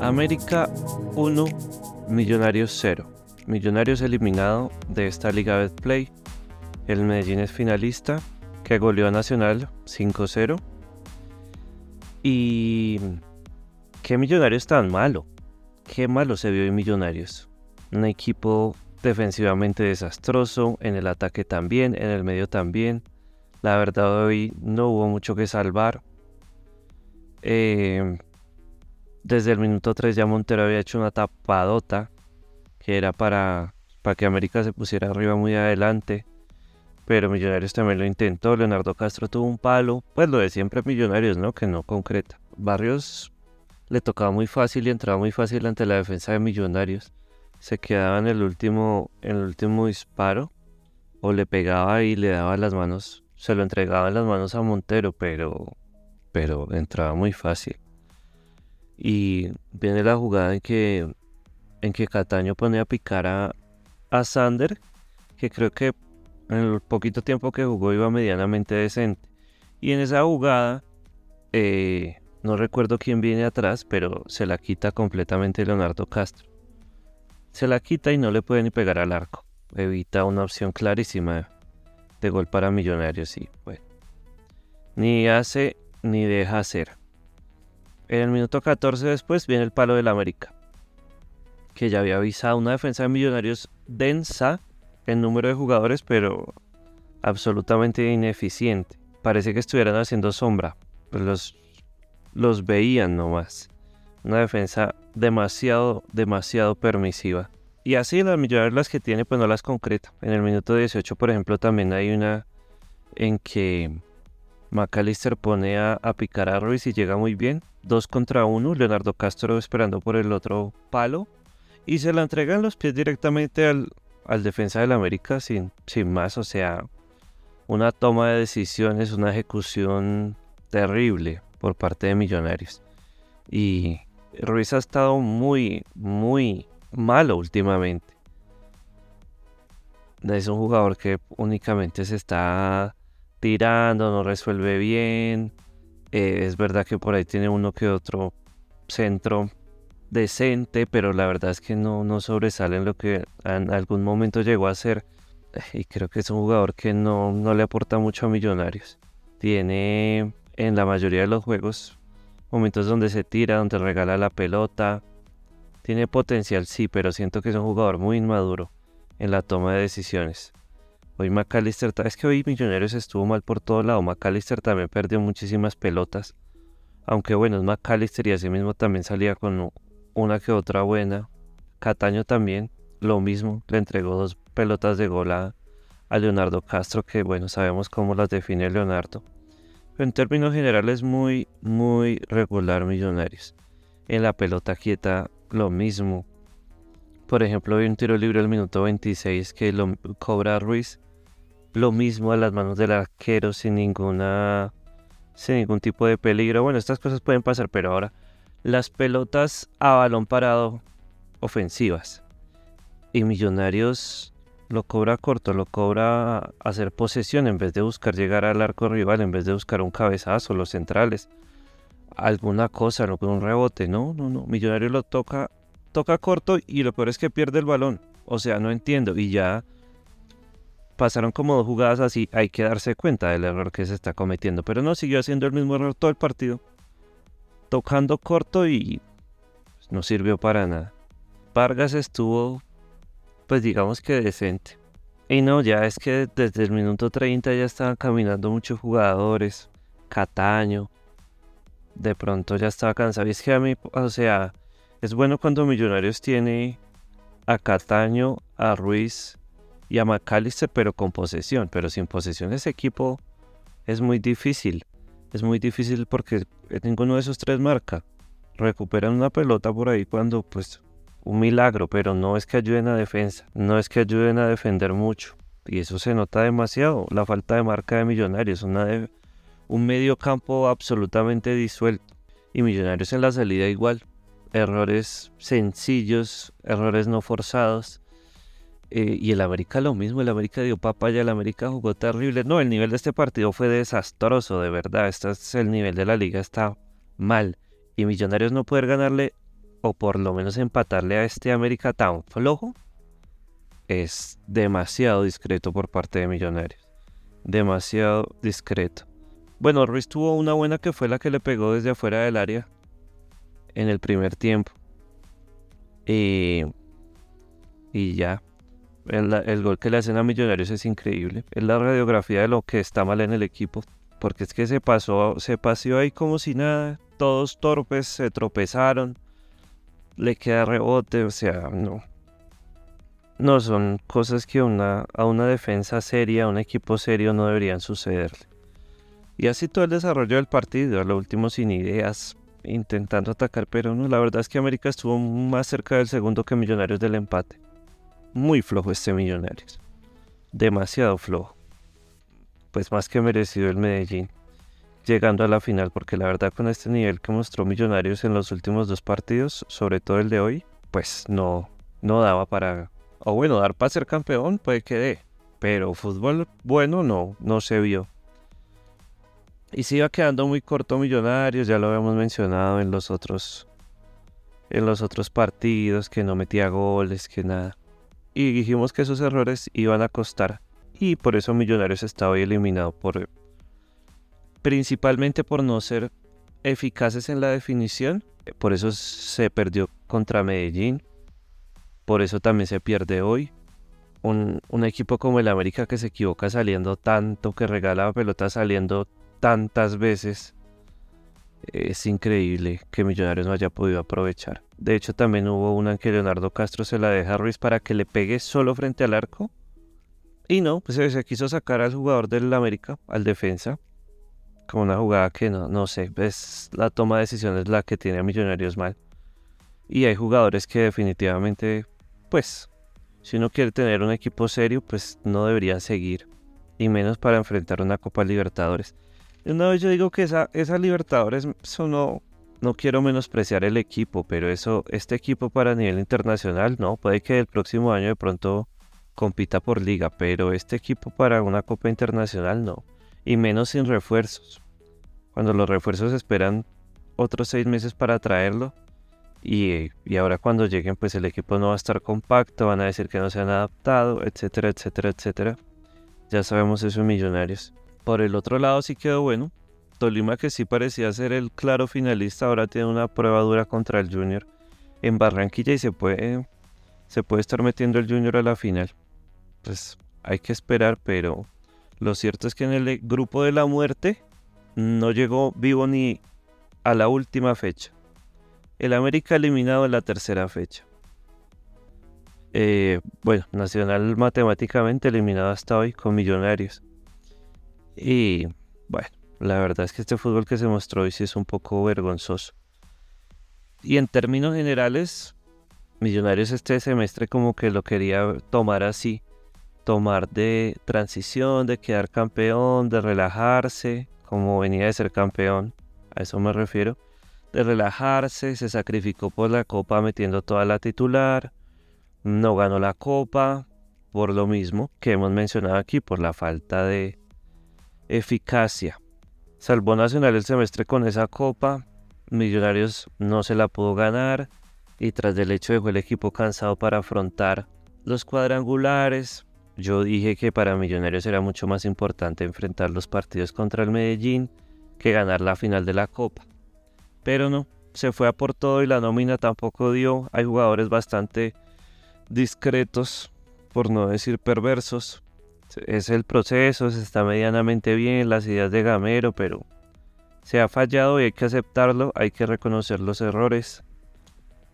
América 1, Millonarios 0. Millonarios eliminado de esta Liga Betplay. El Medellín es finalista que goleó a Nacional 5-0. Y qué Millonarios tan malo. Qué malo se vio en Millonarios. Un equipo defensivamente desastroso, en el ataque también, en el medio también. La verdad hoy no hubo mucho que salvar. Eh, desde el minuto 3 ya Montero había hecho una tapadota que era para, para que América se pusiera arriba muy adelante. Pero Millonarios también lo intentó. Leonardo Castro tuvo un palo. Pues lo de siempre Millonarios, ¿no? Que no concreta. Barrios le tocaba muy fácil y entraba muy fácil ante la defensa de Millonarios. Se quedaba en el último, en el último disparo. O le pegaba y le daba las manos. Se lo entregaba en las manos a Montero, pero, pero entraba muy fácil. Y viene la jugada en que, en que Cataño pone a picar a, a Sander, que creo que en el poquito tiempo que jugó iba medianamente decente. Y en esa jugada, eh, no recuerdo quién viene atrás, pero se la quita completamente Leonardo Castro. Se la quita y no le puede ni pegar al arco. Evita una opción clarísima de gol para Millonarios y bueno. Ni hace ni deja hacer. En el minuto 14 después viene el palo del América, que ya había avisado una defensa de Millonarios densa en número de jugadores, pero absolutamente ineficiente. Parece que estuvieran haciendo sombra, pues los, los veían nomás. Una defensa demasiado, demasiado permisiva. Y así las Millonarios las que tiene, pues no las concreta. En el minuto 18, por ejemplo, también hay una en que McAllister pone a, picar a Ruiz y llega muy bien. Dos contra uno. Leonardo Castro esperando por el otro palo. Y se la entrega en los pies directamente al, al defensa del América sin, sin más. O sea, una toma de decisiones, una ejecución terrible por parte de Millonarios. Y Ruiz ha estado muy, muy malo últimamente. Es un jugador que únicamente se está tirando, no resuelve bien. Eh, es verdad que por ahí tiene uno que otro centro decente, pero la verdad es que no, no sobresale en lo que en algún momento llegó a ser. Y creo que es un jugador que no, no le aporta mucho a Millonarios. Tiene en la mayoría de los juegos momentos donde se tira, donde regala la pelota. Tiene potencial, sí, pero siento que es un jugador muy inmaduro en la toma de decisiones. Hoy McAllister, es que hoy Millonarios estuvo mal por todo lado. McAllister también perdió muchísimas pelotas. Aunque bueno, es McAllister y así mismo también salía con una que otra buena. Cataño también, lo mismo, le entregó dos pelotas de gol a, Leonardo Castro, que bueno, sabemos cómo las define Leonardo. Pero en términos generales, muy, muy regular Millonarios. En la pelota quieta, lo mismo. Por ejemplo, hay un tiro libre al minuto 26 que lo cobra Ruiz lo mismo a las manos del arquero sin ninguna sin ningún tipo de peligro. Bueno, estas cosas pueden pasar, pero ahora las pelotas a balón parado ofensivas. Y Millonarios lo cobra corto, lo cobra hacer posesión en vez de buscar llegar al arco rival, en vez de buscar un cabezazo, los centrales, alguna cosa, no un rebote, no, no, no, Millonarios lo toca, toca corto y lo peor es que pierde el balón, o sea, no entiendo. Y ya pasaron como dos jugadas así, hay que darse cuenta del error que se está cometiendo. Pero no siguió haciendo el mismo error todo el partido. Tocando corto y pues, no sirvió para nada. Vargas estuvo, pues digamos que decente. Y no, ya es que desde el minuto 30 ya estaban caminando muchos jugadores. Cataño. De pronto ya estaba cansado. Y es que a mí, o sea, es bueno cuando Millonarios tiene a Cataño, a Ruiz, y a McAllister, pero con posesión. Pero sin posesión ese equipo es muy difícil. Es muy difícil porque ninguno de esos tres marca. Recuperan una pelota por ahí cuando, pues, un milagro, pero no es que ayuden a defensa. No es que ayuden a defender mucho. Y eso se nota demasiado. La falta de marca de Millonarios. Una un medio campo absolutamente disuelto. Y Millonarios en la salida igual. Errores sencillos, errores no forzados eh, y el América lo mismo, el América dio papaya, el América jugó terrible. No, el nivel de este partido fue desastroso, de verdad. Este es el nivel de la liga, está mal. Y Millonarios no poder ganarle o por lo menos empatarle a este América tan flojo, es demasiado discreto por parte de Millonarios. Demasiado discreto. Bueno, Ruiz tuvo una buena que fue la que le pegó desde afuera del área en el primer tiempo. Y, y ya. El, gol que le hacen a Millonarios es increíble. Es la radiografía de lo que está mal en el equipo. Porque es que se pasó, se paseó ahí como si nada. Todos torpes, se tropezaron. Le queda rebote, o sea, no. No, son cosas que una, a una defensa seria, a un equipo serio no deberían sucederle. Y así todo el desarrollo del partido, a lo último sin ideas, intentando atacar, pero no, la verdad es que América estuvo más cerca del segundo que Millonarios del empate. Muy flojo este Millonarios. Demasiado flojo. Pues más que merecido el Medellín. Llegando a la final, porque la verdad con este nivel que mostró Millonarios en los últimos dos partidos, sobre todo el de hoy, pues no, no daba para o bueno, dar para ser campeón puede que dé. Pero fútbol bueno no, no se vio. Y se iba quedando muy corto Millonarios, ya lo habíamos mencionado en los otros en los otros partidos, que no metía goles, que nada. Y dijimos que esos errores iban a costar. Y por eso Millonarios está hoy eliminado por principalmente por no ser eficaces en la definición. Por eso se perdió contra Medellín. Por eso también se pierde hoy. Un, equipo como el América que se equivoca saliendo tanto, que regala la pelota saliendo tantas veces. Es increíble que Millonarios no haya podido aprovechar. De hecho, también hubo una en que Leonardo Castro se la deja a Ruiz para que le pegue solo frente al arco. Y no, pues se quiso sacar al jugador del América, al defensa. Como una jugada que no, no sé, es la toma de decisiones la que tiene a Millonarios mal. Y hay jugadores que definitivamente pues si uno quiere tener un equipo serio, pues no debería seguir. Y menos para enfrentar una Copa Libertadores. Una vez yo digo que esa, esa Libertadores, eso no, quiero menospreciar el equipo, pero eso, este equipo para nivel internacional, no, puede que el próximo año de pronto compita por liga, pero este equipo para una Copa Internacional no. Y menos sin refuerzos. Cuando los refuerzos esperan otros seis meses para traerlo, y, ahora cuando lleguen pues el equipo no va a estar compacto, van a decir que no se han adaptado, etcétera, etcétera, etcétera. Ya sabemos eso Millonarios. Por el otro lado sí quedó bueno. Tolima que sí parecía ser el claro finalista, ahora tiene una prueba dura contra el Junior en Barranquilla y se puede, se puede estar metiendo el Junior a la final. Pues hay que esperar, pero lo cierto es que en el grupo de la muerte no llegó vivo ni a la última fecha. El América eliminado en la tercera fecha. Eh, bueno, Nacional matemáticamente eliminado hasta hoy con Millonarios. Y bueno, la verdad es que este fútbol que se mostró hoy sí es un poco vergonzoso. Y en términos generales, Millonarios este semestre como que lo quería tomar así. Tomar de transición, de quedar campeón, de relajarse, como venía de ser campeón. A eso me refiero de relajarse, se sacrificó por la copa metiendo toda la titular, no ganó la copa, por lo mismo que hemos mencionado aquí, por la falta de eficacia. Salvó Nacional el semestre con esa copa, Millonarios no se la pudo ganar y tras del hecho dejó el equipo cansado para afrontar los cuadrangulares. Yo dije que para Millonarios era mucho más importante enfrentar los partidos contra el Medellín que ganar la final de la copa pero no, se fue a por todo y la nómina tampoco dio. Hay jugadores bastante discretos, por no decir perversos. Es el proceso, se está medianamente bien, las ideas de Gamero, pero se ha fallado y hay que aceptarlo, hay que reconocer los errores,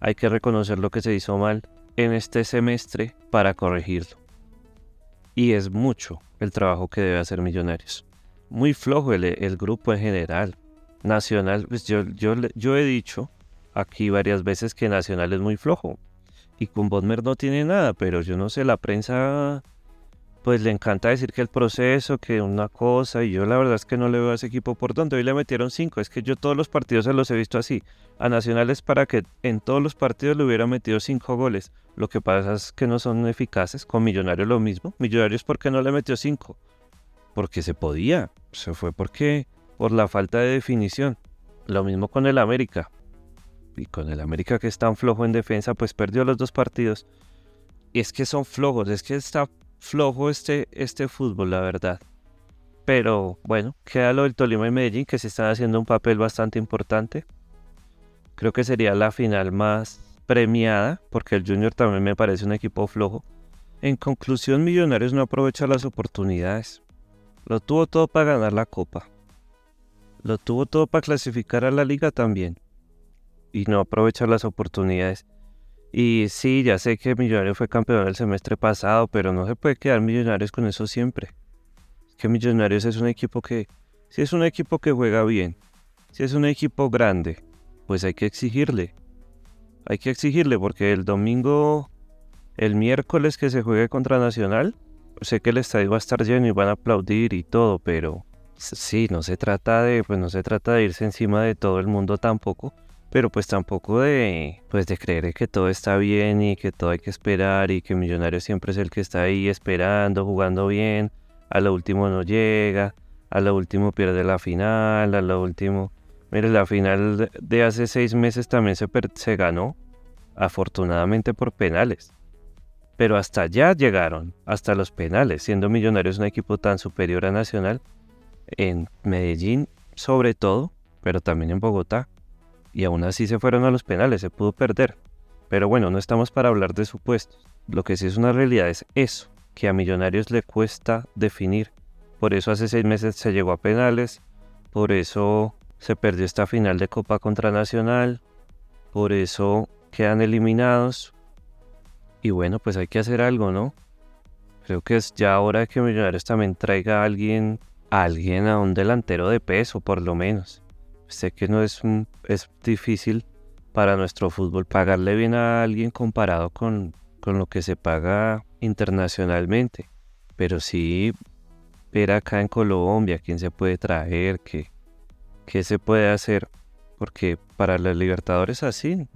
hay que reconocer lo que se hizo mal en este semestre para corregirlo. Y es mucho el trabajo que debe hacer Millonarios. Muy flojo el, el grupo en general. Nacional, pues yo, yo, yo he dicho aquí varias veces que Nacional es muy flojo. Y con Bodmer no tiene nada, pero yo no sé, la prensa pues le encanta decir que el proceso, que una cosa, y yo la verdad es que no le veo a ese equipo por donde hoy le metieron cinco, es que yo todos los partidos se los he visto así, a Nacional es para que en todos los partidos le hubiera metido cinco goles, lo que pasa es que no son eficaces, con Millonarios lo mismo, Millonarios ¿por qué no le metió cinco? Porque se podía, se fue porque por la falta de definición. Lo mismo con el América. y con el América que es tan flojo en defensa, pues perdió los dos partidos. Y es que son flojos, es que está flojo este, este fútbol, la verdad. Pero bueno, queda lo del Tolima y Medellín, que se están haciendo un papel bastante importante. Creo que sería la final más premiada, porque el Junior también me parece un equipo flojo. En conclusión, Millonarios no aprovecha las oportunidades. Lo tuvo todo para ganar la copa. Lo tuvo todo para clasificar a la liga también. Y no aprovecha las oportunidades. Y sí, ya sé que Millonarios fue campeón el semestre pasado, pero no se puede quedar Millonarios con eso siempre. Es que Millonarios es un equipo que, si es un equipo que juega bien, si es un equipo grande, pues hay que exigirle. Hay que exigirle porque el domingo, el miércoles que se juegue contra Nacional, sé que el estadio va a estar lleno y van a aplaudir y todo, pero sí, no se trata de, pues no se trata de irse encima de todo el mundo tampoco, pero pues tampoco de, pues de creer que todo está bien y que todo hay que esperar y que Millonario siempre es el que está ahí esperando, jugando bien, a lo último no llega, a lo último pierde la final, a lo último, mire, la final de hace seis meses también se, se ganó, afortunadamente por penales. Pero hasta allá llegaron, hasta los penales, siendo Millonarios un equipo tan superior a Nacional, en Medellín sobre todo, pero también en Bogotá. Y aún así se fueron a los penales, se pudo perder. Pero bueno, no estamos para hablar de supuestos. Lo que sí es una realidad es eso, que a Millonarios le cuesta definir. Por eso hace seis meses se llegó a penales, por eso se perdió esta final de Copa contra Nacional, por eso quedan eliminados, y bueno, pues hay que hacer algo, ¿no? Creo que es ya hora de que Millonarios también traiga a alguien, a alguien a un delantero de peso, por lo menos. Sé que no es, es difícil para nuestro fútbol pagarle bien a alguien comparado con, con lo que se paga internacionalmente. Pero sí ver acá en Colombia quién se puede traer, qué, qué se puede hacer. Porque para los Libertadores así,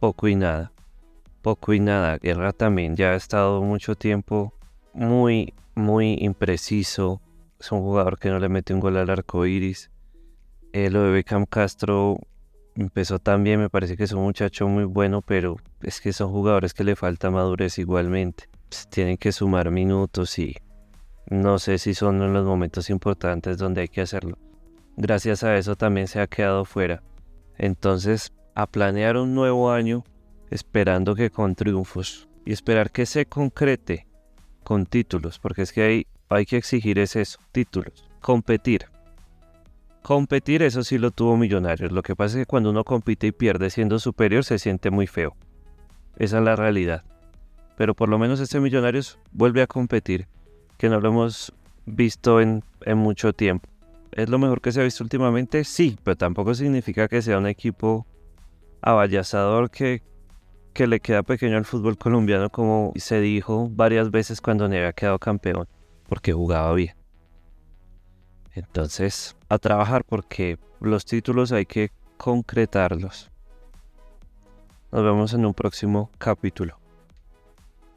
poco y nada poco y nada. Guerra también ya ha estado mucho tiempo muy, muy impreciso. Es un jugador que no le mete un gol al arco iris. Eh, lo de Beckham Castro empezó también, me parece que es un muchacho muy bueno, pero es que son jugadores que le falta madurez igualmente. Pues, tienen que sumar minutos y no sé si son los momentos importantes donde hay que hacerlo. Gracias a eso también se ha quedado fuera. Entonces, a planear un nuevo año esperando que con triunfos y esperar que se concrete con títulos, porque es que hay, hay que exigir es eso, títulos, competir. Competir, eso sí lo tuvo Millonarios. Lo que pasa es que cuando uno compite y pierde siendo superior se siente muy feo. Esa es la realidad. Pero por lo menos este Millonarios vuelve a competir, que no lo hemos visto en, en mucho tiempo. ¿Es lo mejor que se ha visto últimamente? Sí, pero tampoco significa que sea un equipo avallazador que, que le queda pequeño al fútbol colombiano, como se dijo varias veces cuando había quedado campeón, porque jugaba bien. Entonces, a trabajar porque los títulos hay que concretarlos. Nos vemos en un próximo capítulo.